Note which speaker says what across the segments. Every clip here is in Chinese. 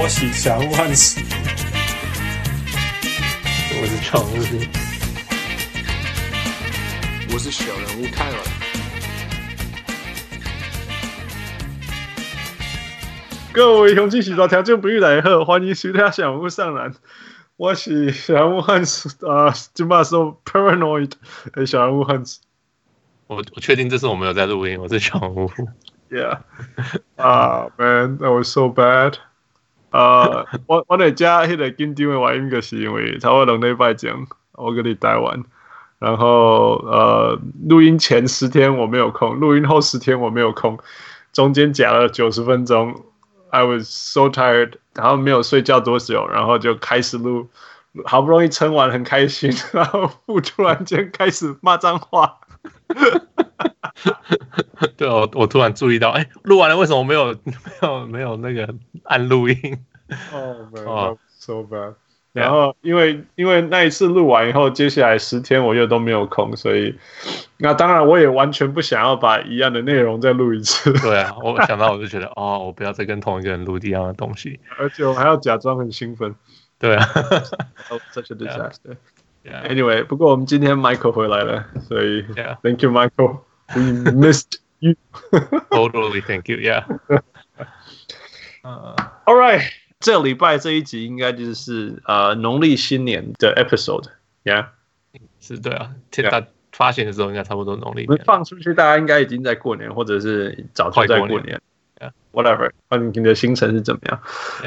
Speaker 1: 我喜祥万喜，
Speaker 2: 我是常务，
Speaker 3: 我是小人物泰尔。
Speaker 1: 各位雄起洗澡条件不遇来贺，欢迎其他小人物上篮。我是小人物汉斯啊，就骂说 paranoid 的小人物汉斯。
Speaker 2: 我我确定这次我没有在录音，我是小人物。
Speaker 1: Yeah，啊、uh,，Man，that was so bad。呃，我 我在家迄个紧张的原因，就是因为差不多两礼拜前我跟你待完，然后呃，录音前十天我没有空，录音后十天我没有空，中间夹了九十分钟，I was so tired，然后没有睡觉多久，然后就开始录，好不容易撑完，很开心，然后突然间开始骂脏话。
Speaker 2: 对哦，我突然注意到，哎，录完了，为什么没有 没有没有那个按录音？
Speaker 1: 哦，没有，so bad。然后因为因为那一次录完以后，接下来十天我又都没有空，所以那当然我也完全不想要把一样的内容再录一次。
Speaker 2: 对啊，我想到我就觉得，哦，我不要再跟同一个人录一样的东西，
Speaker 1: 而且我还要假装很兴奋。
Speaker 2: 对啊
Speaker 1: ，such a disaster。Anyway，不过我们今天 Michael 回来了，所以 Thank you, Michael. We missed you.
Speaker 2: Totally, thank you. Yeah.
Speaker 1: All right. 这礼拜这一集应该就是呃农历新年的 episode，Yeah，
Speaker 2: 是对啊，现在发行的时候应该差不多农历年。
Speaker 1: 放出去，大家应该已经在过年，或者是早就在过年。Yeah，whatever，看你的行程是怎么样。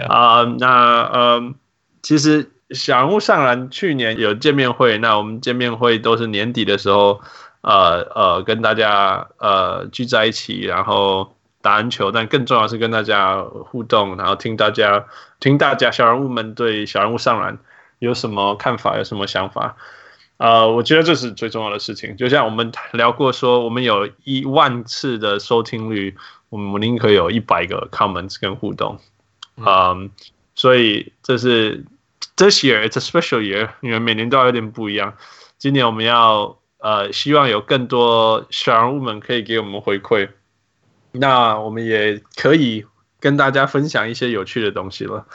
Speaker 1: 啊，那呃，其实小人物上篮去年有见面会，那我们见面会都是年底的时候，呃呃，跟大家呃聚在一起，然后。打篮球，但更重要是跟大家互动，然后听大家听大家小人物们对小人物上篮有什么看法，有什么想法。呃，我觉得这是最重要的事情。就像我们聊过说，我们有一万次的收听率，我们宁可有一百个 comments 跟互动。嗯，嗯，所以这是 this year it's a special year，因为每年都要有点不一样。今年我们要呃，希望有更多小人物们可以给我们回馈。那我们也可以跟大家分享一些有趣的东西了。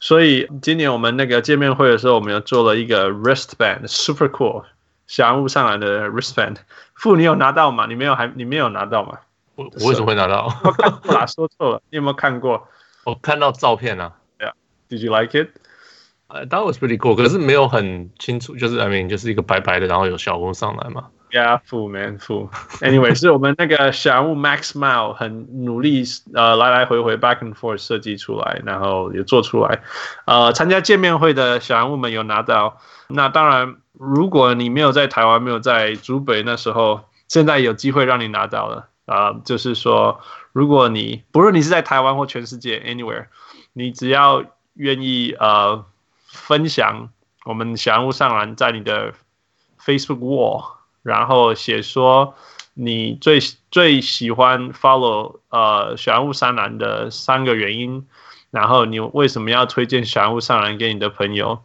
Speaker 1: 所以今年我们那个见面会的时候，我们又做了一个 wristband，super cool，小人物上来的 wristband。傅，你有拿到吗？你没有还你没有拿到吗？
Speaker 2: 我我为什么会拿到？
Speaker 1: 我看过啦，说错了。你有没有看过？
Speaker 2: 我看到照片啊。
Speaker 1: Yeah. Did you like it?
Speaker 2: That was pretty cool. 可是没有很清楚，就是 I mean，就是一个白白的，然后有小人物上来嘛。
Speaker 1: Yeah, fool man, fool. Anyway，是我们那个小人物 Max Mile 很努力，呃，来来回回 back and forth 设计出来，然后也做出来。呃，参加见面会的小人物们有拿到。那当然，如果你没有在台湾，没有在竹北那时候，现在有机会让你拿到了。啊、呃，就是说，如果你不论你是在台湾或全世界 anywhere，你只要愿意呃分享我们小人物上篮在你的 Facebook wall。然后写说你最最喜欢 follow 呃小人物上篮的三个原因，然后你为什么要推荐小人物上篮给你的朋友？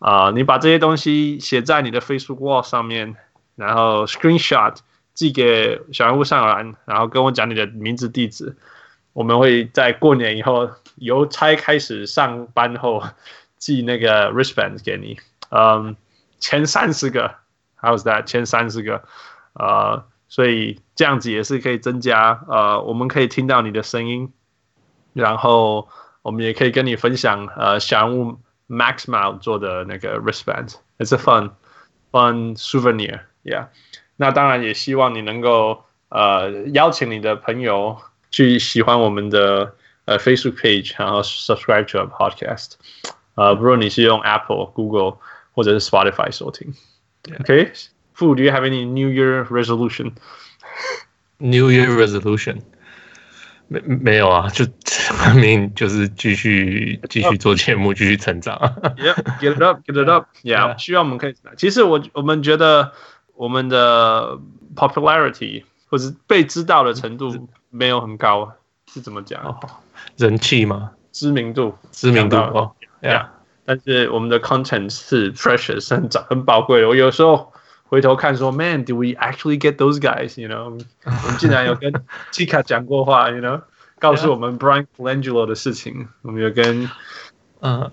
Speaker 1: 啊、呃，你把这些东西写在你的 Facebook wall 上面，然后 screenshot 寄给小人物上篮，然后跟我讲你的名字地址，我们会在过年以后邮差开始上班后寄那个 wristband 给你，嗯，前三十个。How's that？前三十个，呃，所以这样子也是可以增加，呃，我们可以听到你的声音，然后我们也可以跟你分享，呃，小物 Max Mile 做的那个 wristband，it's a fun fun souvenir，yeah。那当然也希望你能够，呃，邀请你的朋友去喜欢我们的呃 Facebook page，然后 subscribe to our podcast，呃，不论你是用 Apple、Google 或者是 Spotify 收听。Okay, Fu, do you have any New Year resolution?
Speaker 2: New Year resolution? 没没有啊，就明明就是继续继续做节目，继续成长。
Speaker 1: Yeah, get it up, get it up. Yeah，希望我们可以。其实我我们觉得我们的 popularity 或者被知道的程度没有很高，是怎么讲？
Speaker 2: 人气吗？
Speaker 1: 知名度，
Speaker 2: 知名度哦。Yeah.
Speaker 1: 但是我们的 content 是 precious 很长很宝贵的。我有时候回头看说，Man，do we actually get those guys？You know，我们竟然有跟 Tika 讲过话，You know， 告诉我们 Brian Colangelo 的事情，我们有跟嗯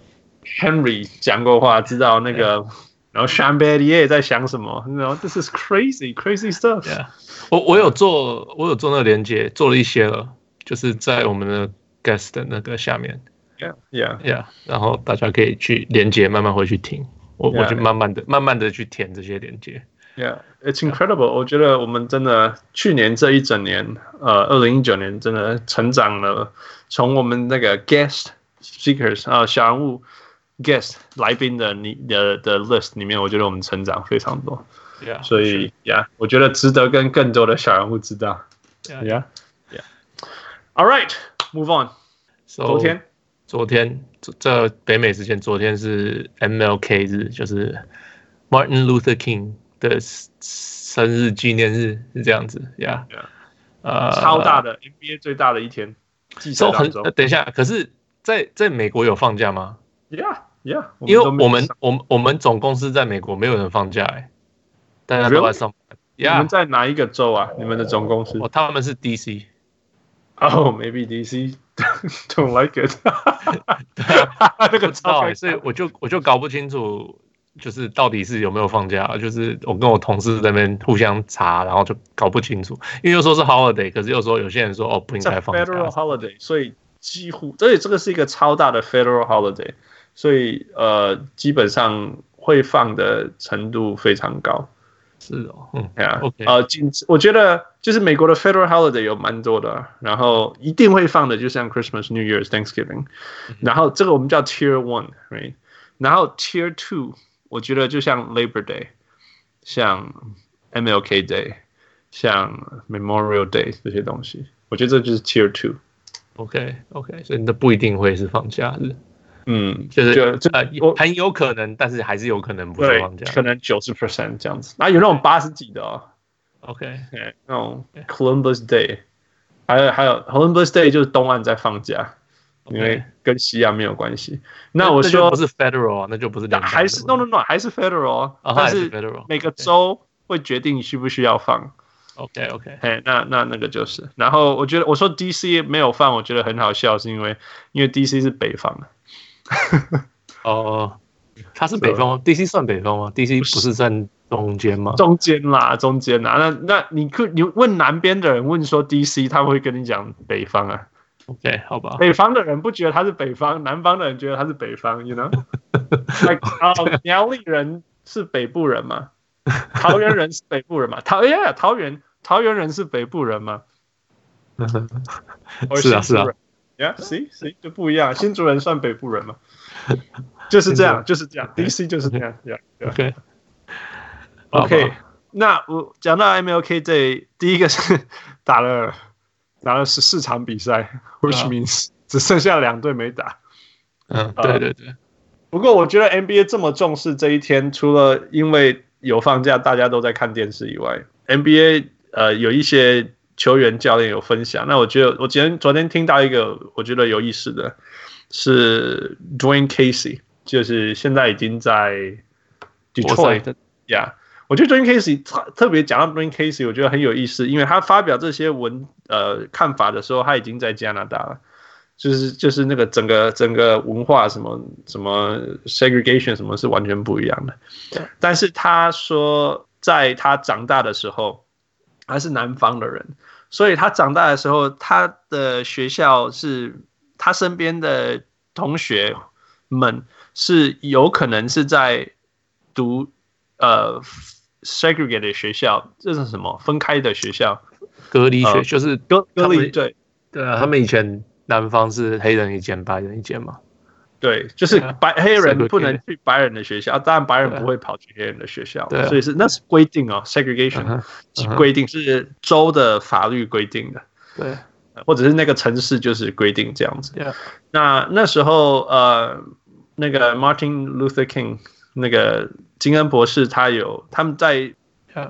Speaker 1: Henry 讲过话，知道那个，然后 Shambady 也在想什么，然后 This is crazy crazy stuff。
Speaker 2: 我我有做我有做那个连接，做了一些了，就是在我们的 guest 的那个下面
Speaker 1: ，Yeah Yeah
Speaker 2: Yeah，然后大家可以去连接，慢慢回去听，我我就慢慢的慢慢的去填这些连接。
Speaker 1: Yeah, it's incredible. Yeah. 我觉得我们真的去年这一整年，呃，二零一九年真的成长了。从我们那个 guest speakers 啊、呃，小人物 guest 来宾的你的的 list 里面，我觉得我们成长非常多。
Speaker 2: Yeah,
Speaker 1: 所以呀，yeah, 我觉得值得跟更多的小人物知道。Yeah, yeah, yeah. All right, move on.
Speaker 2: So,
Speaker 1: 昨天，
Speaker 2: 昨天这北美时间，昨天是 MLK 日，就是 Martin Luther King。的生日纪念日是这样子呀，yeah.
Speaker 1: 呃，超大的 NBA 最大的一天，
Speaker 2: 都很等一下，可是在在美国有放假吗
Speaker 1: ？Yeah Yeah，
Speaker 2: 因为我们我们我们总公司在美国没有人放假哎，大家都在上班。
Speaker 1: Yeah, 你们在哪一个州啊？你们的总公司？
Speaker 2: 哦，他们是 DC。
Speaker 1: Oh, maybe DC don't like it。
Speaker 2: 那个超，所以我就我就搞不清楚。就是到底是有没有放假？就是我跟我同事在那边互相查，然后就搞不清楚。因为又说是 holiday，可是又说有些人说哦不应该放假。
Speaker 1: Federal holiday，所以几乎，所以这个是一个超大的 Federal holiday，所以呃基本上会放的程度非常高。
Speaker 2: 是哦，嗯，
Speaker 1: 对啊，OK，呃，我觉得就是美国的 Federal holiday 有蛮多的，然后一定会放的，就像 Christmas、New Year's、Thanksgiving，然后这个我们叫 Tier One，right？然后 Tier Two。我觉得就像 Labor Day，像 MLK Day，像 Memorial Day 这些东西，我觉得这就是 Tier Two。
Speaker 2: OK OK，所以那不一定会是放假日。
Speaker 1: 嗯，
Speaker 2: 就是就这我很有可能，但是还是有可能不是放假，
Speaker 1: 可能九十 percent 这样子。那有那种八十几的哦。
Speaker 2: OK，
Speaker 1: 那种 Columbus Day，还有还有 Columbus Day 就是东岸在放假。因为跟西岸没有关系。那我说
Speaker 2: 不是 federal，那就不是两。
Speaker 1: 还是 no no no，还是 federal，但是每个州会决定需不需要放。
Speaker 2: OK OK，
Speaker 1: 嘿，那那那个就是。然后我觉得我说 DC 没有放，我觉得很好笑，是因为因为 DC 是北方的。
Speaker 2: 哦，它是北方，DC 算北方吗？DC 不是算中间吗？
Speaker 1: 中间啦，中间啦。那那你可你问南边的人问说 DC，他会跟你讲北方啊。
Speaker 2: OK，好吧。
Speaker 1: 北方的人不觉得他是北方，南方的人觉得他是北方，you know？Like，哦，苗栗人是北部人吗？桃园人是北部人吗？桃园，桃园，桃园人是北部人吗？
Speaker 2: 是啊，是啊。
Speaker 1: Yeah，see，see，就不一样。新竹人算北部人吗？就是这样，就是这样。DC 就是这样。OK，OK。那我讲到 MLK Day，第一个是打了。打了十四场比赛，which means 只剩下两队没打。
Speaker 2: 嗯，对对对。
Speaker 1: 不过我觉得 NBA 这么重视这一天，除了因为有放假，大家都在看电视以外，NBA 呃有一些球员教练有分享。那我觉得我今天昨天听到一个我觉得有意思的是 Dwayne Casey，就是现在已经在 Detroit 呀。我觉得 Dwayne Casey 特特别讲到 Dwayne Casey，我觉得很有意思，因为他发表这些文呃看法的时候，他已经在加拿大了，就是就是那个整个整个文化什么什么 segregation 什么是完全不一样的。但是他说，在他长大的时候，他是南方的人，所以他长大的时候，他的学校是他身边的同学们是有可能是在读呃。Segregated 学校，这是什么？分开的学校，
Speaker 2: 隔离学，就是
Speaker 1: 隔隔离。对
Speaker 2: 对啊，他们以前南方是黑人一间，白人一间嘛。
Speaker 1: 对，就是白黑人不能去白人的学校，当然白人不会跑去黑人的学校，所以是那是规定哦，segregation 是规定，是州的法律规定的。
Speaker 2: 对，
Speaker 1: 或者是那个城市就是规定这样子。那那时候呃，那个 Martin Luther King 那个。金恩博士，他有他们在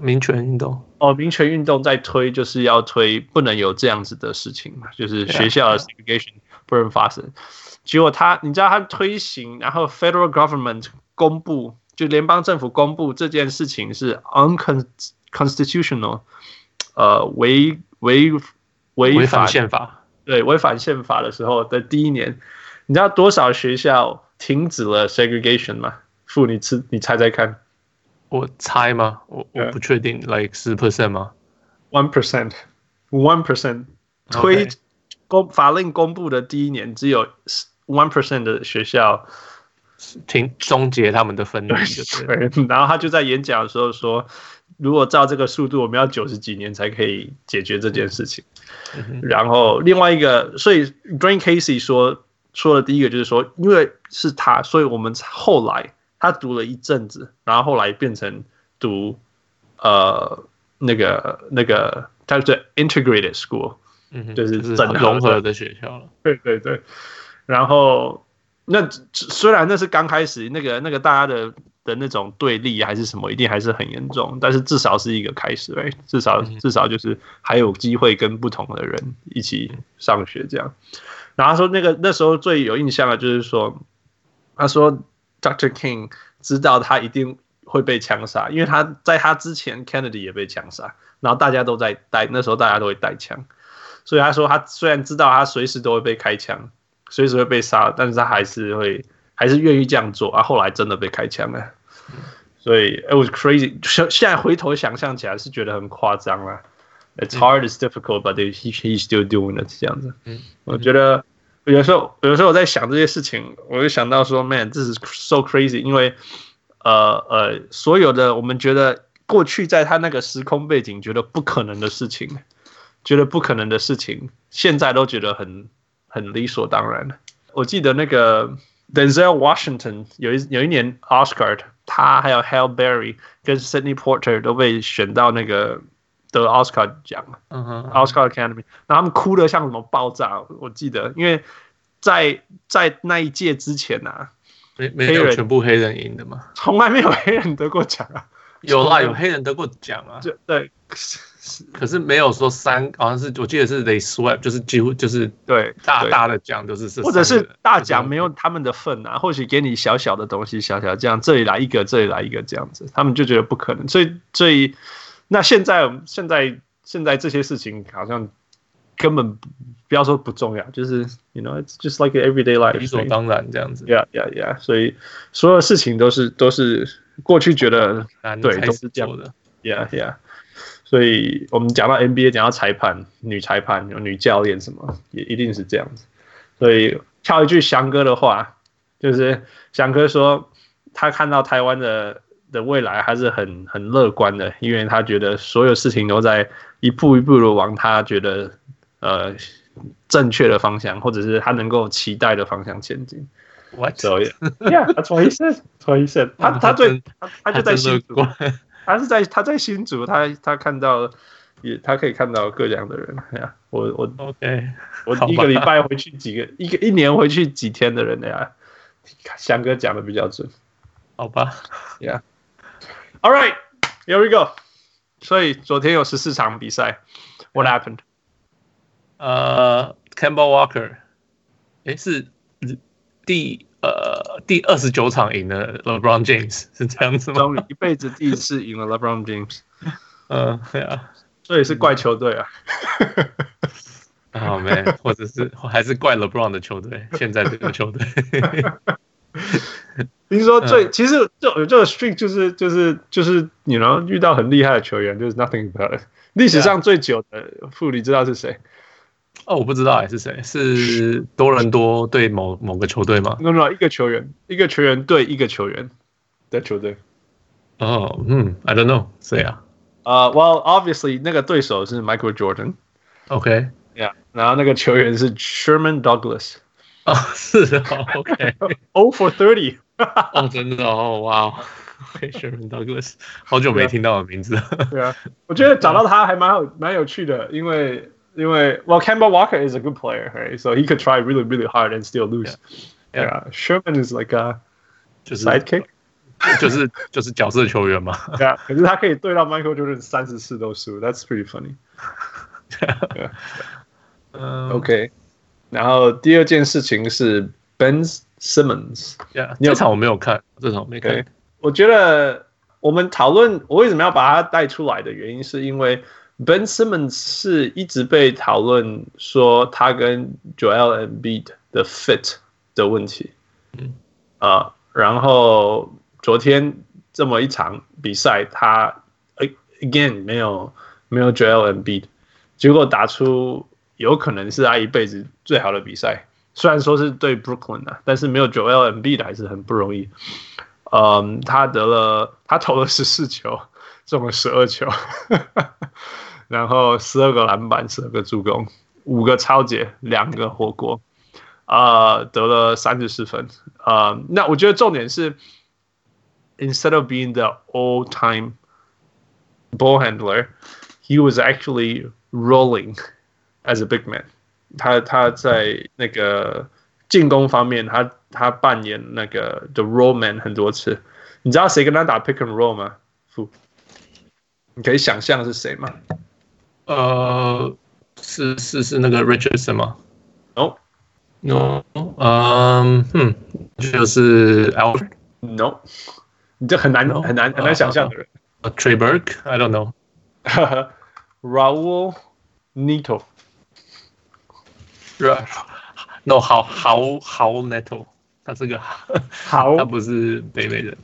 Speaker 2: 民权运动
Speaker 1: 哦，民权运动在推，就是要推不能有这样子的事情嘛，就是学校的 segregation 不能发生。结果他，你知道他推行，然后 federal government 公布，就联邦政府公布这件事情是 unconstitutional，呃，违违违反宪法，对，违反宪法的时候的第一年，你知道多少学校停止了 segregation 吗？傅，你吃，你猜猜看。
Speaker 2: 我猜吗？我我不确定，like 十 percent 吗
Speaker 1: ？One percent，one percent。推公法令公布的第一年，只有 one percent 的学校
Speaker 2: 停终结他们的分离，
Speaker 1: 对。然后他就在演讲的时候说，如果照这个速度，我们要九十几年才可以解决这件事情。然后另外一个，所以 Green Casey 说说的第一个就是说，因为是他，所以我们后来他读了一阵子，然后后来变成读呃那个那个，他是 Integrated School，
Speaker 2: 嗯，
Speaker 1: 就是
Speaker 2: 整融合的学校了。
Speaker 1: 对对对，然后那虽然那是刚开始，那个那个大家的。的那种对立还是什么，一定还是很严重，但是至少是一个开始，哎，至少至少就是还有机会跟不同的人一起上学这样。然后他说那个那时候最有印象的就是说，他说 Dr. King 知道他一定会被枪杀，因为他在他之前 Kennedy 也被枪杀，然后大家都在带，那时候大家都会带枪，所以他说他虽然知道他随时都会被开枪，随时会被杀，但是他还是会。还是愿意这样做啊！后来真的被开枪了，所以 it was crazy。现现在回头想象起来是觉得很夸张了。It's hard, it's difficult, but he he's still doing it 这样子。我觉得有时候有时候我在想这些事情，我就想到说，man，这是 so crazy。因为呃呃，所有的我们觉得过去在他那个时空背景觉得不可能的事情，觉得不可能的事情，现在都觉得很很理所当然。我记得那个。Denzel Washington 有一有一年 Oscar，他还有 Halle Berry 跟 Sydney Porter 都被选到那个得 Oscar 奖，嗯哼奥斯卡 Academy，然后他们哭的像什么爆炸，我记得，因为在在那一届之前啊，
Speaker 2: 没没有全部黑人赢的嘛？
Speaker 1: 从来没有黑人得过奖啊，
Speaker 2: 有啦，有黑人得过奖啊，
Speaker 1: 就对。
Speaker 2: 可是没有说三，好像是我记得是 they swept，就是几乎就是对大大的奖都是
Speaker 1: 或者是大奖没有他们的份啊，或许给你小小的东西，小小这样，这里来一个，这里来一个这样子，他们就觉得不可能，所以所以那现在现在现在这些事情好像根本不要说不重要，就是 you know it's just like everyday life
Speaker 2: 理所当然这样子
Speaker 1: ，yeah yeah yeah，所以所有事情都是都是过去觉得对都是这样的，yeah yeah。所以我们讲到 NBA，讲到裁判、女裁判、有女教练什么，也一定是这样子。所以跳一句翔哥的话，就是翔哥说他看到台湾的的未来还是很很乐观的，因为他觉得所有事情都在一步一步的往他觉得呃正确的方向，或者是他能够期待的方向前进。
Speaker 2: What?
Speaker 1: So yeah, yeah, that's what he said. That's what he said. 他他最他他就在心。他是在他在新竹，他他看到也他可以看到各样的人呀。我我
Speaker 2: OK，
Speaker 1: 我一个礼拜回去几个，一个一年回去几天的人呀。翔哥讲的比较准，
Speaker 2: 好吧
Speaker 1: ？Yeah，All right，here we go。所以昨天有十四场比赛，What happened？
Speaker 2: 呃、uh,，Kemba Walker，诶是第。呃，第二十九场赢了 LeBron James 是这样子吗？
Speaker 1: 终于一辈子第一次赢了 LeBron James。
Speaker 2: 嗯，对啊，
Speaker 1: 所以是怪球队啊。
Speaker 2: 好没，或者是还是怪 LeBron 的球队，现在这个球队。
Speaker 1: 听说最其实这这个 streak 就是就是就是你能遇到很厉害的球员，就是 nothing but 历史上最久的，傅你知道是谁？
Speaker 2: 哦，我不知道哎，是谁？是多伦多对某某个球队吗
Speaker 1: ？No no，一个球员，一个球员对一个球员的球队。
Speaker 2: 哦，嗯，I don't know，谁啊？
Speaker 1: 呃，Well obviously 那个对手是 Michael Jordan。
Speaker 2: OK，Yeah，
Speaker 1: 然后那个球员是 Sherman Douglas。
Speaker 2: 哦，是哦，
Speaker 1: OK。Oh for thirty。
Speaker 2: 哦，真的哦，哇，Sherman Douglas，好久没听到的名字。
Speaker 1: 对啊，我觉得找到他还蛮有蛮有趣的，因为。因为 well Kemba Walker is a good player, right? So he could try really, really hard and still lose. Yeah, yeah. Sherman is like a 就是 sidekick，
Speaker 2: 就是就是角色球员嘛。
Speaker 1: 对啊，可是他可以对到 Michael Jordan 三十次都输，That's pretty funny. Yeah. 嗯，OK。 然后第二件事情是 Ben Simmons。
Speaker 2: Yeah，这场我没有看，这场我没看。
Speaker 1: Okay. 我觉得我们讨论我为什么要把他带出来的原因，是因为。Ben Simmons 是一直被讨论说他跟 Joel Embiid 的 fit 的问题，嗯啊，然后昨天这么一场比赛，他 again 没有没有 Joel Embiid，结果打出有可能是他一辈子最好的比赛，虽然说是对 Brooklyn 啊，但是没有 Joel Embiid 还是很不容易。嗯，他得了，他投了十四球，中了十二球。然后十二个篮板，十二个助攻，五个抄截，两个火锅，啊、呃，得了三十四分。啊、呃，那我觉得重点是，instead of being the all-time ball handler, he was actually rolling as a big man 他。他他在那个进攻方面，他他扮演那个 the roll man 很多次。你知道谁跟他打 pick and roll 吗？傅，你可以想象是谁吗？
Speaker 2: 呃，是是是那个 Richardson 吗？
Speaker 1: No，No，
Speaker 2: 嗯，哼，就是
Speaker 1: Alfred。No，你这很难 no? 很难很难想象的人。
Speaker 2: Uh, Trey Burke，I don't know。
Speaker 1: Raul Neto。
Speaker 2: No，好好好 Neto，他是个好，他不是北美人。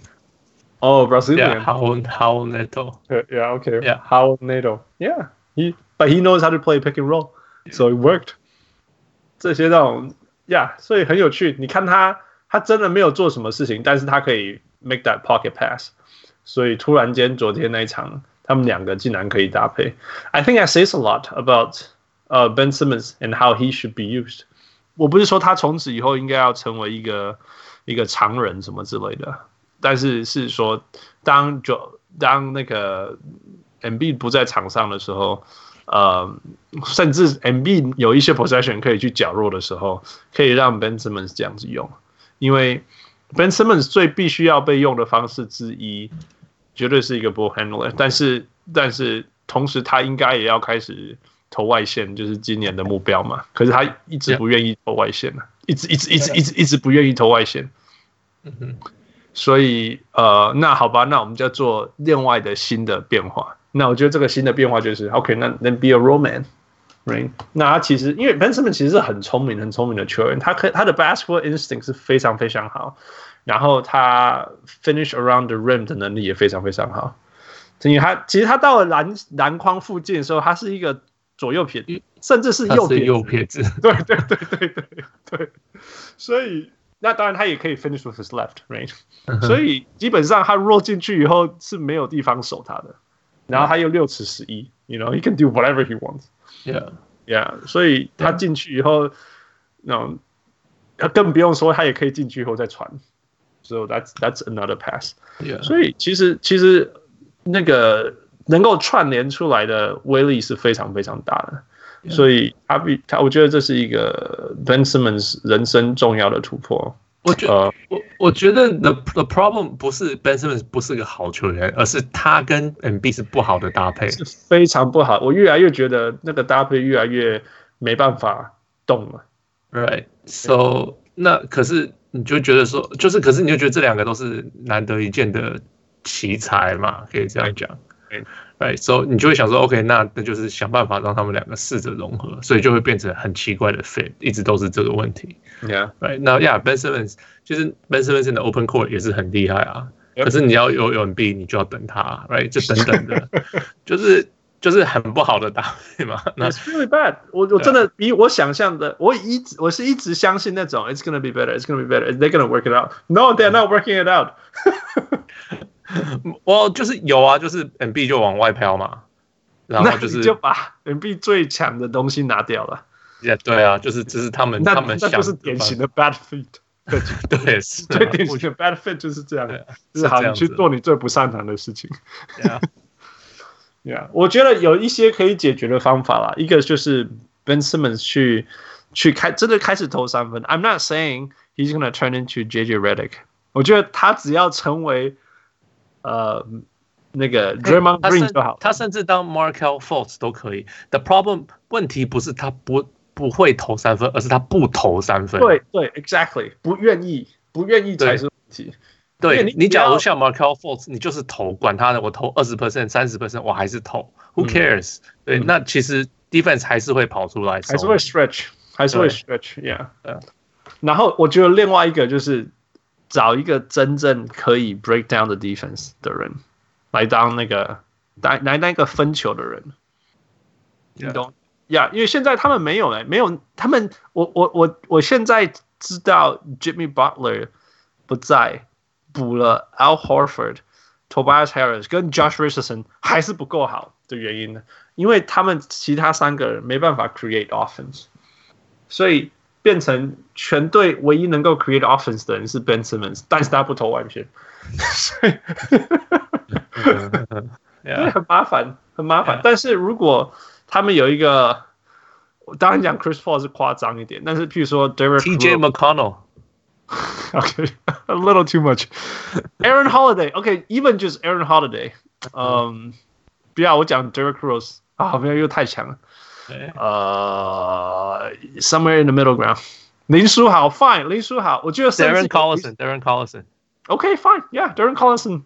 Speaker 1: 哦，Brazilian。
Speaker 2: 好好
Speaker 1: Neto。Yeah，OK。好 Neto，Yeah。He, but he knows how to play pick and roll, so it worked. 这些那种呀，yeah, 所以很有趣。你看他，他真的没有做什么事情，但是他可以 make that pocket pass。所以突然间，昨天那一场，他们两个竟然可以搭配。I think that says a lot about 呃、uh, Ben Simmons and how he should be used。我不是说他从此以后应该要成为一个一个常人什么之类的，但是是说当就当那个。MB 不在场上的时候，呃，甚至 MB 有一些 possession 可以去角落的时候，可以让 Ben Simmons 这样子用，因为 Ben Simmons 最必须要被用的方式之一，绝对是一个 ball handler，但是但是同时他应该也要开始投外线，就是今年的目标嘛。可是他一直不愿意投外线呢，一直一直一直一直一直不愿意投外线。嗯哼，所以呃，那好吧，那我们就要做另外的新的变化。那我觉得这个新的变化就是，OK，那 then be a roll man，right？那他其实因为 Ben Simmons 其实是很聪明、很聪明的球员，他可他的 basketball instinct 是非常非常好，然后他 finish around the rim 的能力也非常非常好。因为他其实他到了篮篮筐附近的时候，他是一个左右撇，甚至是右撇
Speaker 2: 右撇子。
Speaker 1: 对对对对对对。所以那当然他也可以 finish with his left，right？所以基本上他 roll 进去以后是没有地方守他的。然后他又六尺十一，you know he can do whatever he
Speaker 2: wants。Yeah,
Speaker 1: yeah。所以他进去以后，那种他更不用说，他也可以进去以后再传。So that's that's another
Speaker 2: pass。Yeah。
Speaker 1: 所以其实其实那个 能够串联出来的威力是非常非常大的。所以他比他，我觉得这是一个 Ben Simmons 人生重要的突破。
Speaker 2: 我觉得，我我觉得 the the problem 不是 Ben Simmons 不是个好球员，而是他跟 Embiid 是不好的搭配，
Speaker 1: 是非常不好。我越来越觉得那个搭配越来越没办法动了。
Speaker 2: Right，so 那可是你就觉得说，就是可是你就觉得这两个都是难得一见的奇才嘛，可以这样讲。Right, so 你就会想说，OK，那那就是想办法让他们两个试着融合，所以就会变成很奇怪的 fit，一直都是这个问题。
Speaker 1: Yeah，Right，
Speaker 2: 那 Yeah，Ben Simmons 其实 Ben Simmons 的 Open Court 也是很厉害啊.可是你要有有 Embiid，你就要等他，Right，就等等的，就是就是很不好的搭配嘛。那
Speaker 1: It's really bad，我我真的比我想象的，我一直我是一直相信那种 It's gonna be better，It's gonna be better，They're gonna work it out。No，they're not working it out。
Speaker 2: 我就是有啊，就是 Embiid 就往外飘嘛，然后就是
Speaker 1: 就把 Embiid 最强的东西拿掉了。
Speaker 2: 也对啊，就是这是他们 他们
Speaker 1: 那就是典型的 bad fit。
Speaker 2: 对对，是
Speaker 1: 最典型的 bad fit 就是这样，就是好，你去做你最不擅长的事情。Yeah，我觉得有一些可以解决的方法啦，一个就是 Ben Simmons 去去开真的开始投三分。I'm not saying he's gonna turn into JJ Redick。我觉得他只要成为呃，那个 Draymond Green 就好，
Speaker 2: 他甚至当 Markelle Fultz 都可以。The problem 问题不是他不不会投三分，而是他不投三分。
Speaker 1: 对对，Exactly，不愿意，不愿意才是问题。
Speaker 2: 对
Speaker 1: 你
Speaker 2: 你，假如像 Markelle Fultz，你就是投，管他的，我投二十 percent、三十 percent，我还是投，Who cares？、嗯、对、嗯，那其实 defense 还是会跑出来，
Speaker 1: 还是会 stretch，还是会 stretch，yeah。然后我觉得另外一个就是找一个真正可以 break down 的 defense 的人来当那个来来那个分球的人，你懂？呀，因为现在他们没有哎，没有他们，我我我我现在知道 Jimmy Butler 不在。补了 Al Horford、Tobias Harris 跟 Josh Richardson 还是不够好的原因呢？因为他们其他三个人没办法 create offense，所以变成全队唯一能够 create offense 的人是 Ben Simmons，但是他不投外线，所以很麻烦，很麻烦。但是如果他们有一个，我当然讲 Chris Paul 是夸张一点，但是譬如说 Derek
Speaker 2: TJ McConnell。
Speaker 1: Okay, a little too much. Aaron Holiday. Okay, even just Aaron Holiday. Um, 不要我讲 Derrick Rose 啊，没有又太强了。呃、uh,，somewhere in the middle ground. 林书豪，fine，林书豪，我觉得
Speaker 2: Darren Collison，Darren
Speaker 1: Collison。Okay，fine，yeah，Darren Collison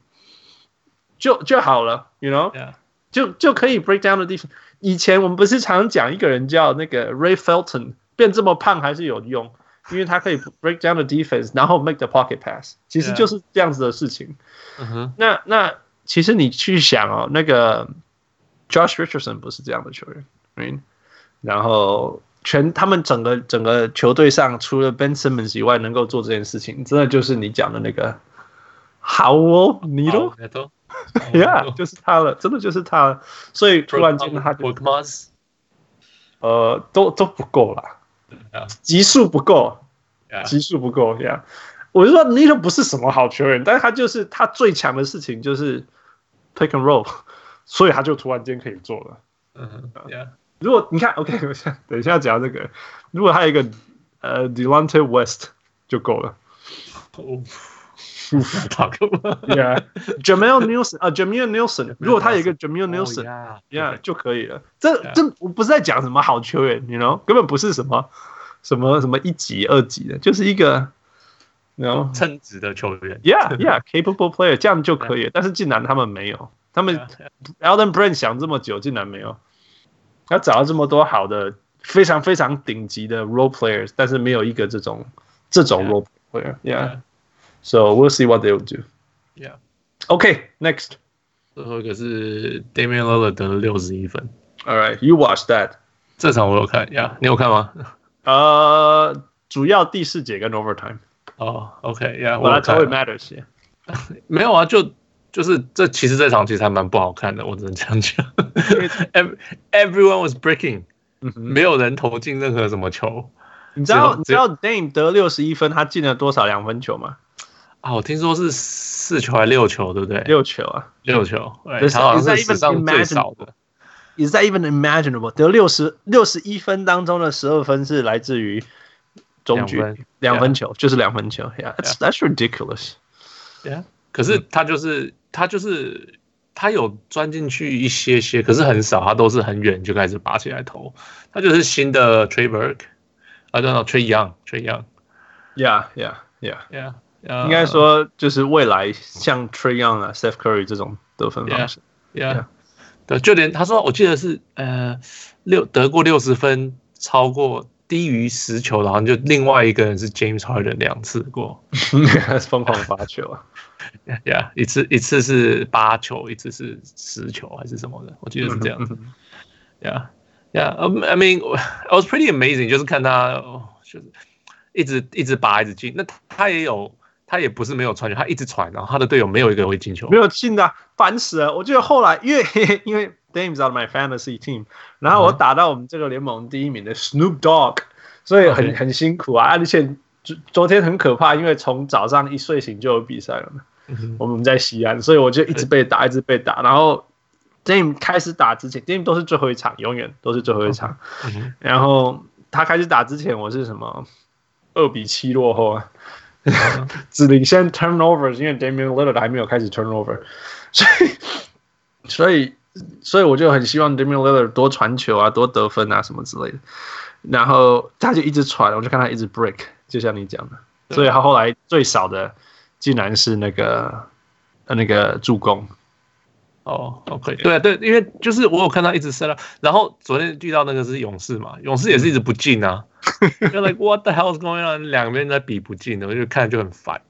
Speaker 1: 就就好了，you know，、yeah. 就就可以 break down the defense。以前我们不是常讲一个人叫那个 Ray Felton 变这么胖还是有用。因为他可以 break down the defense，然后 make the pocket pass，其实就是这样子的事情。
Speaker 2: Yeah.
Speaker 1: 那那其实你去想哦，那个 Josh Richardson 不是这样的球员，right? 然后全他们整个整个球队上，除了 Ben Simmons 以外，能够做这件事情，真的就是你讲的那个 Raul Neto，yeah，就是他了，真的就是他了。所以突然间他就呃，都都不够了。级数不够，级数不够呀。Yeah. 我就说 Neto 不是什么好球员，但是他就是他最强的事情就是 pick and roll，所以他就突然间可以做了。
Speaker 2: 嗯，Yeah。
Speaker 1: 如果你看，OK，我想等一下讲这个，如果他有一个呃 Delonte West 就够了。
Speaker 2: 哦，他够了。
Speaker 1: Yeah，Jameer Nelson 啊，Jameer Nelson，如果他有一个 Jameer Nelson，Yeah，就可以了。这这我不是在讲什么好球员，You know，根本不是什么。什么什么一级二级的，就是一个，然后
Speaker 2: 称职的球员
Speaker 1: ，Yeah Yeah，capable player，这样就可以。但是竟然他们没有，他们 elden Brand 想这么久，竟然没有。他找了这么多好的、非常非常顶级的 role players，但是没有一个这种这种 role player。Yeah，So we'll see what they will do。Yeah。OK，Next，
Speaker 2: 最后一个是 Damian Lillard 得了六十一分。
Speaker 1: All right，you watch that。
Speaker 2: 这场我有看，Yeah，你有看吗？
Speaker 1: 呃，主要第四节跟 overtime。
Speaker 2: 哦，OK，Yeah，
Speaker 1: 我来 tell it matters。
Speaker 2: 没有啊，就 就是这其实这场其实还蛮不好看的，我只能这样讲。Everyone was breaking，没有人投进任何什么球。
Speaker 1: 你知道你知道 Dame 得六十一分，他进了多少两分球吗？
Speaker 2: 啊，我听说是四球还是六球，对不对？
Speaker 1: 六球啊，
Speaker 2: 六球。对，他好像是史上最少的。
Speaker 1: Is that even imaginable？得六十六十一分当中的十二分是来自于中距两分球，就是两分球。Yeah，that's that's ridiculous。
Speaker 2: Yeah，可是他就是他就是他有钻进去一些些，可是很少，他都是很远就开始拔起来投。他就是新的 Trey Burke，I don't know，Trey Young，Trey Young。
Speaker 1: Yeah，yeah，yeah，yeah。应该说就是未来像 Trey Young 啊，Steph Curry 这种得分方式。
Speaker 2: Yeah。对，就连他说，我记得是呃六得过六十分，超过低于十球，然后就另外一个人是 James Harden 两次过，
Speaker 1: 疯狂罚球啊
Speaker 2: Yeah，一次一次是八球，一次是十球还是什么的，我记得是这样子，Yeah，Yeah，I mean it was pretty amazing，就是看他就是一直一直拔一直进，那他也有。他也不是没有传球，他一直传，然后他的队友没有一个会进球，
Speaker 1: 没有进的，烦死了。我觉得后来因为因为 Dame's of my fantasy team，然后我打到我们这个联盟第一名的 Snoop Dogg，所以很.很辛苦啊。而且昨昨天很可怕，因为从早上一睡醒就有比赛了嘛。嗯、我们在西安，所以我就一直被打，一直被打。然后 Dame 开始打之前，Dame 都是最后一场，永远都是最后一场。然后他开始打之前，我是什么二比七落后啊。只领先 turnovers，因为 Damian Lillard 还没有开始 turnover，所以所以所以我就很希望 Damian Lillard 多传球啊，多得分啊什么之类的。然后他就一直传，我就看他一直 break，就像你讲的。所以他后来最少的竟然是那个呃那个助攻。
Speaker 2: 哦、oh,，OK，对啊，对，因为就是我有看到一直 set up，然后昨天遇到那个是勇士嘛，勇士也是一直不进啊，就 like what the hell is going on？两边在比不进的，我就看着就很烦。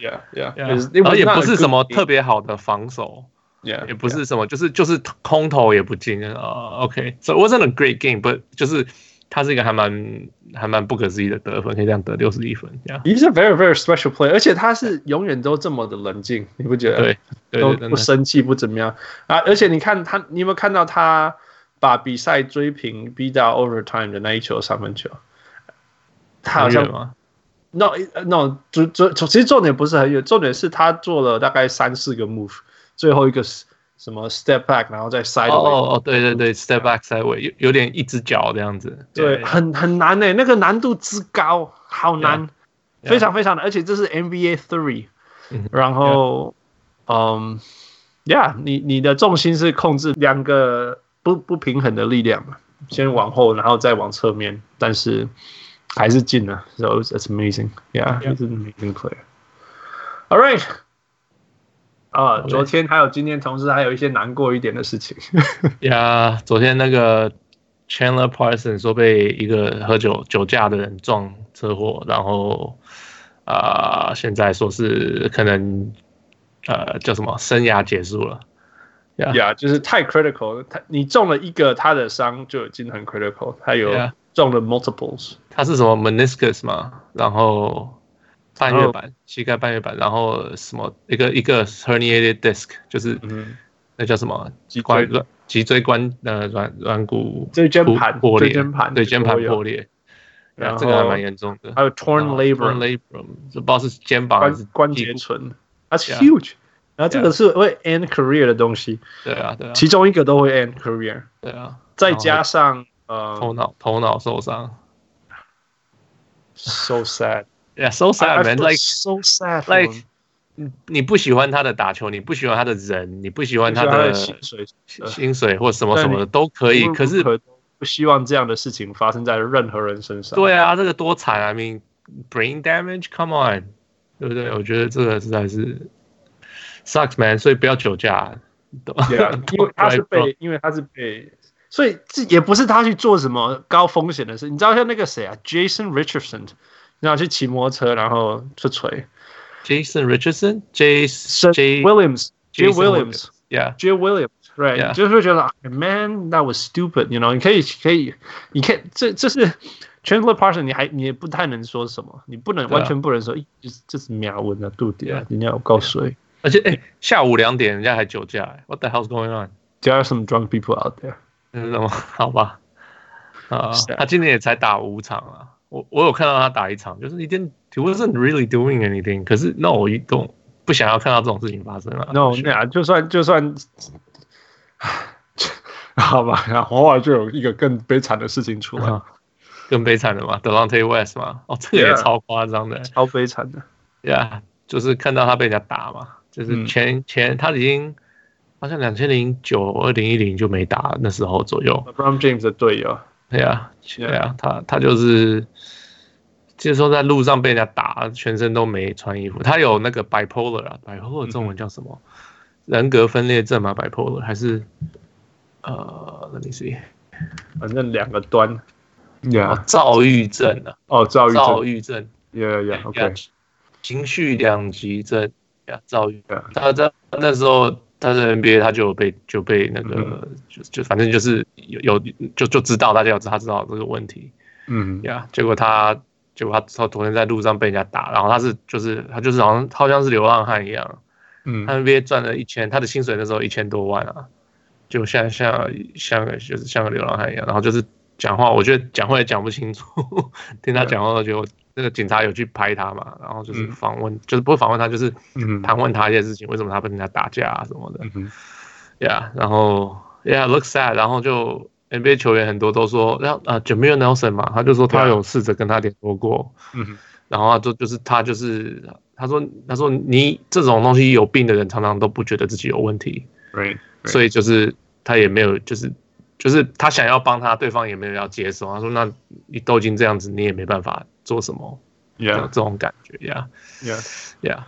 Speaker 1: Yeah, yeah，,
Speaker 2: yeah. 然后也不是什么特别好的防守
Speaker 1: ，Yeah，
Speaker 2: 也不是什么，就是就是空投也不进啊。Uh, OK，so it wasn't a great game，but 就是。他是一个还蛮还蛮不可思议的得分，可以这样得六十一分。
Speaker 1: He's a very very special player，而且他是永远都这么的冷静，你不觉得？
Speaker 2: 对，对
Speaker 1: 都不生气，不怎么样啊！而且你看他，你有没有看到他把比赛追平，逼到 overtime 的那一球三分球？他好像吗？No no，主主其实重点不是很远，重点是他做了大概三四个 move，最后一个是。什么 step back，然后再 side
Speaker 2: 哦哦哦，对对对，step back side way 有有点一只脚这样子，
Speaker 1: 对，很很难诶，那个难度之高，好难，非常非常难，而且这是 NBA three，然后，嗯，yeah，你你的重心是控制两个不不平衡的力量嘛，先往后，然后再往侧面，但是还是进了，so it's amazing，yeah，he's an amazing player，all right。啊，昨天还有今天，同时还有一些难过一点的事情。
Speaker 2: 呀，昨天那个 Chandler Parsons 说被一个喝酒酒驾的人撞车祸，然后啊、呃，现在说是可能呃叫什么生涯结束了。
Speaker 1: 呀、yeah. yeah,，就是太 critical，他你中了一个他的伤就已经很 critical，他有中了 multiples，
Speaker 2: 他是什么 meniscus 嘛，然后。半月板，膝盖半月板，然后什么一个一个 herniated disc，就是那叫什么？脊椎。脊椎关呃软软骨
Speaker 1: 椎间盘
Speaker 2: 破裂，
Speaker 1: 对
Speaker 2: 椎间盘破裂，然后这个还蛮严重的。
Speaker 1: 还有 torn labrum，
Speaker 2: 这不知道是肩膀还是
Speaker 1: 关节唇，That's huge。然后这个是会 end career 的东西，
Speaker 2: 对啊对啊，
Speaker 1: 其中一个都会 end career，
Speaker 2: 对啊，
Speaker 1: 再加上呃
Speaker 2: 头脑头脑受伤
Speaker 1: ，so sad。
Speaker 2: Yeah, so sad, man. Like
Speaker 1: so sad.
Speaker 2: Like 你不喜欢他的打球，你不喜欢他的人，你不喜欢他的薪水，薪水或什么什么的都可以。可是
Speaker 1: 不希望这样的事情发生在任何人身上。
Speaker 2: 对啊，这个多惨啊！I mean, brain damage. Come on，对不对？我觉得这个实在是 sucks, man. 所以不要酒驾。
Speaker 1: 对啊，因为他是被，因为他是被，所以这也不是他去做什么高风险的事。你知道像那个谁啊，Jason Richardson。然后去骑摩托车，然后出锤。
Speaker 2: Jason Richardson, Jason J
Speaker 1: Williams, Jay Williams,
Speaker 2: yeah,
Speaker 1: Jay Williams, right？就是会觉得，Man, that was stupid. You know，你可以可以，你看这这是 Chandler Parsons，你还你也不太能说什么，你不能完全不能说，就是这是秒文的度点，人家有告诉。
Speaker 2: 而且哎，下午两点人家还酒驾，What the hell's going on?
Speaker 1: There are some drunk people out there。
Speaker 2: 是什么？好吧，啊，他今年也才打五场啊。我我有看到他打一场，就是一点，he wasn't really doing anything。可是那我一动不想要看到这种事情发生了。
Speaker 1: No，那呀，就算就算，好吧，然后偶尔就有一个更悲惨的事情出来，
Speaker 2: 更悲惨的嘛，Delonte West 嘛，哦，这个也超夸张的，
Speaker 1: 超悲惨的。
Speaker 2: Yeah，就是看到他被人家打嘛，就是前前他已经好像两千零九、二零一零就没打，那时候左右。
Speaker 1: LeBron James 的队友。
Speaker 2: 对呀，对呀，他他就是，就是说在路上被人家打，全身都没穿衣服。他有那个 bipolar 啊，bipolar 中文叫什么？人格分裂症吗？bipolar 还是呃，let me see，
Speaker 1: 反正两个端，
Speaker 2: 呀，躁郁症啊，
Speaker 1: 哦，躁郁
Speaker 2: 躁郁症
Speaker 1: ，yeah yeah，OK，
Speaker 2: 情绪两极症，呀，躁郁，他在那时候。他是 NBA，他就被就被那个、嗯、就就反正就是有有就就知道大家要知道他知道这个问题，嗯呀，结果他结果他他昨天在路上被人家打，然后他是就是他就是好像好像是流浪汉一样，嗯，他 NBA 赚了一千，他的薪水那时候一千多万啊，就像像像个就是像个流浪汉一样，然后就是讲话，我觉得讲话也讲不清楚，听他讲话我觉得。那个警察有去拍他嘛，然后就是访问，嗯、就是不是访问他，就是盘问他一些事情，为什么他跟人家打架啊什么的，嗯，Yeah，然后 Yeah，looks sad，然后就 NBA 球员很多都说，然后啊 Jameer Nelson 嘛，他就说他有试着跟他联络过，嗯，然后就就是他就是他说他说你这种东西有病的人常常都不觉得自己有问题
Speaker 1: ，Right，
Speaker 2: 所以就是他也没有就是就是他想要帮他，对方也没有要接受，他说那你都已经这样子，你也没办法。做什么？Yeah，这种感觉，Yeah，Yeah，Yeah，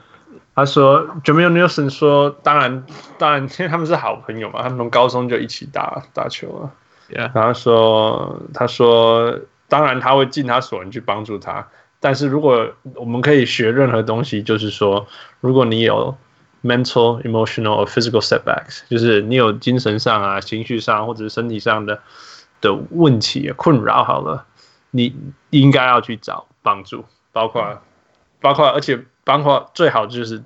Speaker 1: 他说 Jameer Nelson 说，当然，当然，因为他们是好朋友嘛，他们从高中就一起打打球了。
Speaker 2: Yeah.
Speaker 1: 然后说，他说，当然他会尽他所能去帮助他，但是如果我们可以学任何东西，就是说，如果你有 mental、emotional or physical setbacks，就是你有精神上啊、情绪上或者是身体上的的问题困扰，好了，你应该要去找帮助，包括包括，而且包括最好就是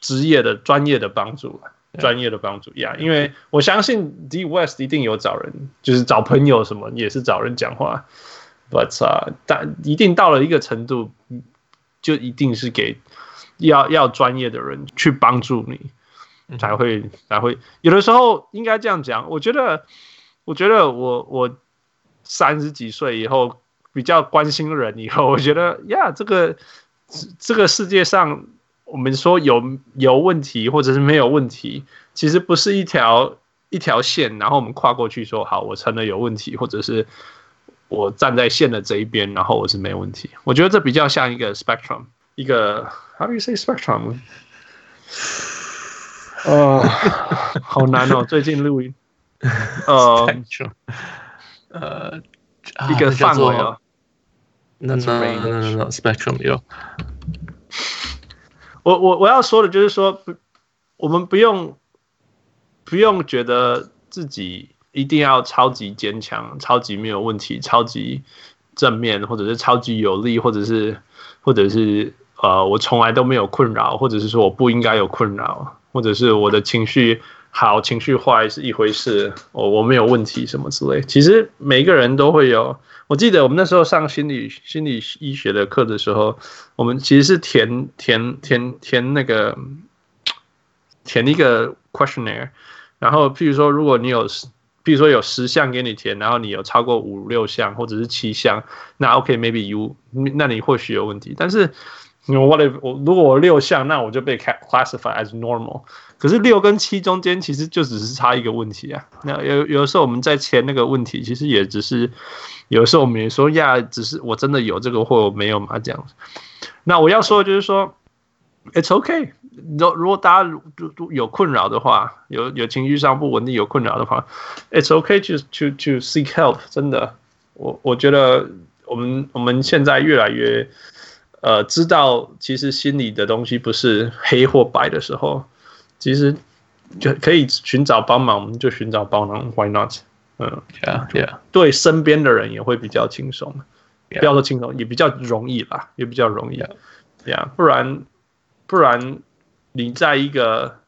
Speaker 1: 职业的专业的帮助专业的帮助呀，yeah, 因为我相信 D West 一定有找人，就是找朋友什么也是找人讲话，But 啊，但一定到了一个程度，就一定是给要要专业的人去帮助你，才会才会有的时候应该这样讲。我觉得，我觉得我我三十几岁以后比较关心人以后，我觉得呀，这个这个世界上。我们说有有问题或者是没有问题，其实不是一条一条线，然后我们跨过去说好，我承认有问题，或者是我站在线的这一边，然后我是没问题。我觉得这比较像一个 spectrum，一个 how do you say spectrum？哦，好难哦，最近录音，呃，呃，一个范围哦，
Speaker 2: 那那那那 spectrum 有。
Speaker 1: 我我我要说的就是说，不，我们不用不用觉得自己一定要超级坚强、超级没有问题、超级正面，或者是超级有力，或者是或者是呃，我从来都没有困扰，或者是说我不应该有困扰，或者是我的情绪好、情绪坏是一回事，我我没有问题什么之类。其实每个人都会有。我记得我们那时候上心理心理医学的课的时候，我们其实是填填填填那个填一个 questionnaire，然后譬如说，如果你有，譬如说有十项给你填，然后你有超过五六项或者是七项，那 OK，maybe you，那你或许有问题。但是我的我如果我六项，那我就被 classify as normal。可是六跟七中间其实就只是差一个问题啊。那有有的时候我们在前那个问题，其实也只是有的时候我们也说呀，只是我真的有这个或我没有嘛这样子。那我要说的就是说，it's okay。如如果大家有困扰的话，有有情绪上不稳定有困扰的话，it's okay to to to seek help。真的，我我觉得我们我们现在越来越呃知道，其实心里的东西不是黑或白的时候。其实就可以寻找帮忙，我们就寻找帮忙，Why not？嗯
Speaker 2: ，Yeah, yeah.
Speaker 1: 对身边的人也会比较轻松.不要说轻松，也比较容易啦，也比较容易。Yeah，不然不然你在一个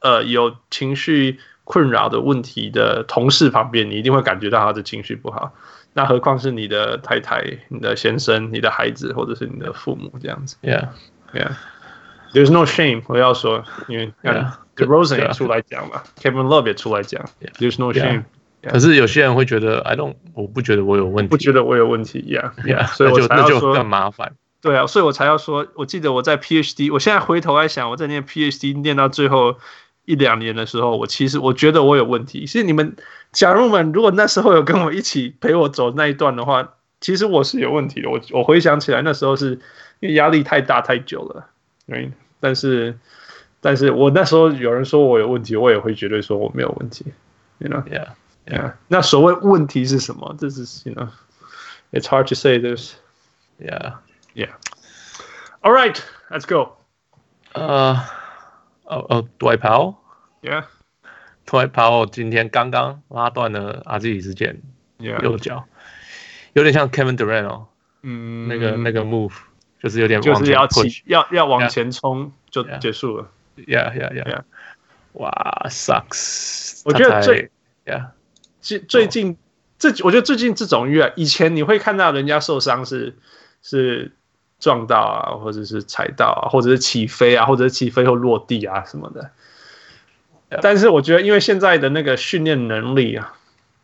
Speaker 1: 呃有情绪困扰的问题的同事旁边，你一定会感觉到他的情绪不好。那何况是你的太太、你的先生、你的孩子，或者是你的父母这样子。
Speaker 2: Yeah，Yeah。
Speaker 1: There's no shame，我要说，因为 DeRozan 也出来讲嘛，Kevin Love 也出来讲，There's no shame。
Speaker 2: 可是有些人会觉得，I don't，我不觉得我有问题，
Speaker 1: 不觉得我有问题，Yeah，Yeah，
Speaker 2: 所以我才要说更麻烦。
Speaker 1: 对啊，所以我才要说，我记得我在 PhD，我现在回头来想，我在念 PhD 念到最后一两年的时候，我其实我觉得我有问题。其实你们假如们如果那时候有跟我一起陪我走那一段的话，其实我是有问题的。我我回想起来，那时候是因为压力太大太久了。对，但是，但是我那时候有人说我有问题，我也会绝对说我没有问题，you know，yeah，yeah。那所谓问题是什么？这是，you know，it's hard to say this。Yeah，yeah。All right, let's go。
Speaker 2: 呃，哦哦，Dwight Powell，yeah。Dwight Powell 今天刚刚拉断了阿基里斯腱，右脚，有点像 Kevin Durant 哦，嗯，那个那个 move。就是有点
Speaker 1: 就是要起要要往前冲就结束了
Speaker 2: ，Yeah Yeah Yeah，哇，sucks！
Speaker 1: 我觉得最，Yeah，最最近这我觉得最近这种越以前你会看到人家受伤是是撞到啊，或者是踩到啊，或者是起飞啊，或者是起飞后落地啊什么的。但是我觉得因为现在的那个训练能力啊，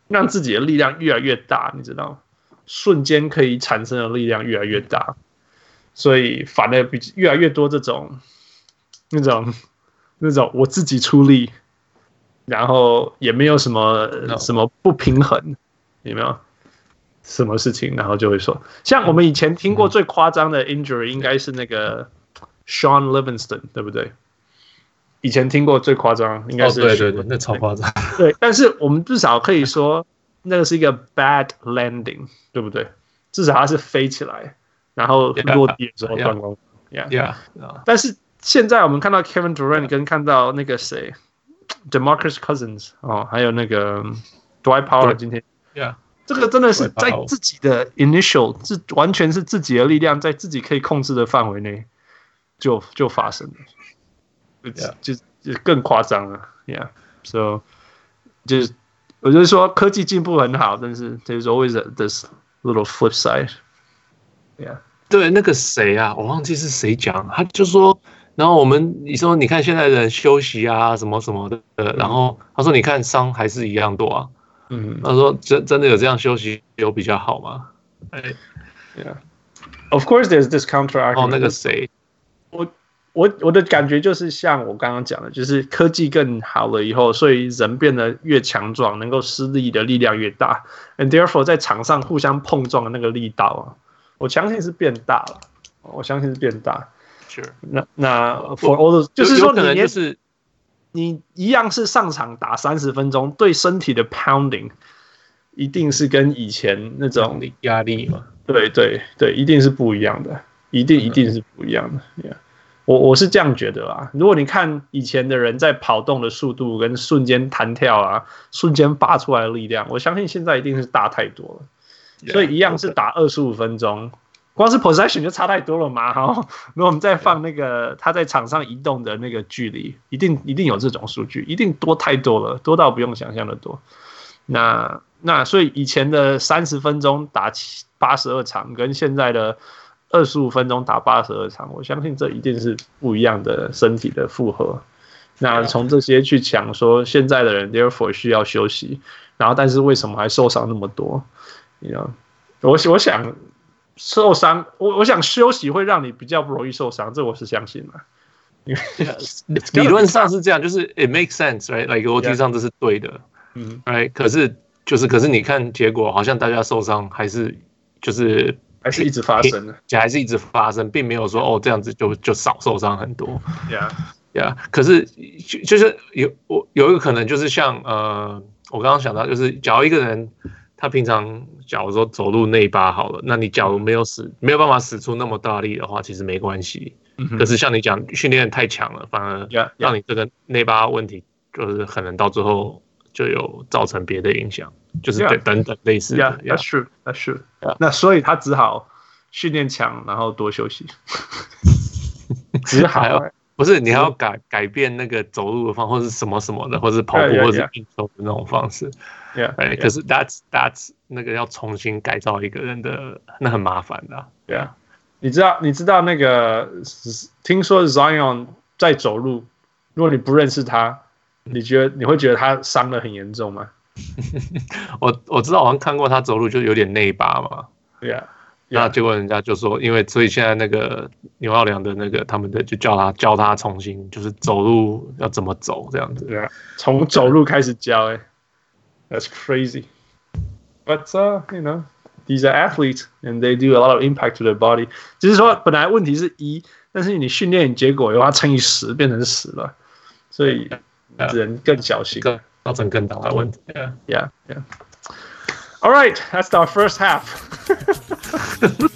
Speaker 1: 让自己的力量越来越大，你知道，瞬间可以产生的力量越来越大。所以反而比越来越多这种那种那种我自己出力，然后也没有什么什么不平衡，有没有？什么事情，然后就会说，像我们以前听过最夸张的 injury 应该是那个 Sean Livingston，对不对？以前听过最夸张，应该是、
Speaker 2: 哦、对对对，那超夸张。
Speaker 1: 对，但是我们至少可以说，那个是一个 bad landing，对不对？至少它是飞起来，然后落地的时候断光。
Speaker 2: Yeah, yeah, yeah.
Speaker 1: 但是现在我们看到 Kevin Durant 跟看到那个谁，DeMarcus Cousins 哦，还有那个 Dwight Powell，今天
Speaker 2: ，Yeah，
Speaker 1: 这个真的是在自己的 initial，是完全是自己的力量，在自己可以控制的范围内就就发生了。就就更夸张了，Yeah，So，就是我就是说科技进步很好，但是 There's always a, this little flip side，Yeah，
Speaker 2: 对，那个谁啊，我忘记是谁讲，他就说，然后我们你说你看现在的人休息啊什么什么的，嗯、然后他说你看伤还是一样多啊，嗯，他说真真的有这样休息有比较好吗？哎
Speaker 1: ，Yeah，Of course there's this counter argument。
Speaker 2: 哦，那个谁，
Speaker 1: 我。我我的感觉就是像我刚刚讲的，就是科技更好了以后，所以人变得越强壮，能够施力的力量越大，and therefore 在场上互相碰撞的那个力道啊，我相信是变大了，我相信是变大。
Speaker 2: 是 Sure.
Speaker 1: 那那 for all those, 就是说
Speaker 2: 可能就是
Speaker 1: 你一样是上场打三十分钟，对身体的 pounding 一定是跟以前那种
Speaker 2: 压力嘛？
Speaker 1: 对对对，一定是不一样的，一定一定是不一样的，Yeah. 我我是这样觉得啊，如果你看以前的人在跑动的速度跟瞬间弹跳啊，瞬间发出来的力量，我相信现在一定是大太多了。所以一样是打二十五分钟，光是 possession 就差太多了嘛。哈，如果我们再放那个他在场上移动的那个距离，一定一定有这种数据，一定多太多了，多到不用想象的多。那那所以以前的三十分钟打七八十二场，跟现在的。二十五分钟打八十二场，我相信这一定是不一样的身体的负荷。那从这些去讲说，现在的人 therefore 需要休息，然后但是为什么还受伤那么多？你知道，我我想受伤，我我想休息会让你比较不容易受伤，这我是相信的。
Speaker 2: 理论上是这样，就是 it makes sense，right？like 逻辑上这是对的，嗯，right？可是就是可是你看结果，好像大家受伤还是就是。
Speaker 1: 还是一直发生的，
Speaker 2: 就还是一直发生，并没有说哦这样子就就少受伤很多。
Speaker 1: Yeah,
Speaker 2: yeah。可是就就是有我有一个可能就是像呃，我刚刚想到就是，假如一个人他平常假如说走路内八好了，那你假如没有使没有办法使出那么大力的话，其实没关系。Mm hmm. 可是像你讲训练太强了，反而让你这个内八问题就是可能到最后就有造成别的影响。就是等等等类似的
Speaker 1: ，Yeah，that's true，that's true。那所以他只好训练强，然后多休息。只好
Speaker 2: 不是你还要改改变那个走路的方，或是什么什么的，或是跑步，或是运动的那种方式。
Speaker 1: Yeah，
Speaker 2: 哎，可是 that's that's 那个要重新改造一个人的，那很麻烦的。
Speaker 1: 对啊，你知道你知道那个听说 Zion 在走路，如果你不认识他，你觉得你会觉得他伤得很严重吗？
Speaker 2: 我我知道，好像看过他走路就有点内八嘛。
Speaker 1: 对呀，
Speaker 2: 那结果人家就说，因为所以现在那个牛奥良的那个他们的就叫他教他重新就是走路要怎么走这样子。
Speaker 1: 对啊，从走路开始教哎，That's crazy. But uh, you know, these are athletes and they do a lot of impact to their body. 就是说，本来问题是一，但是你训练结果的话乘以十变成十了，所以人更小心。
Speaker 2: 造成更大的问题。
Speaker 1: Yeah, yeah, yeah. All right, that's our first half. Não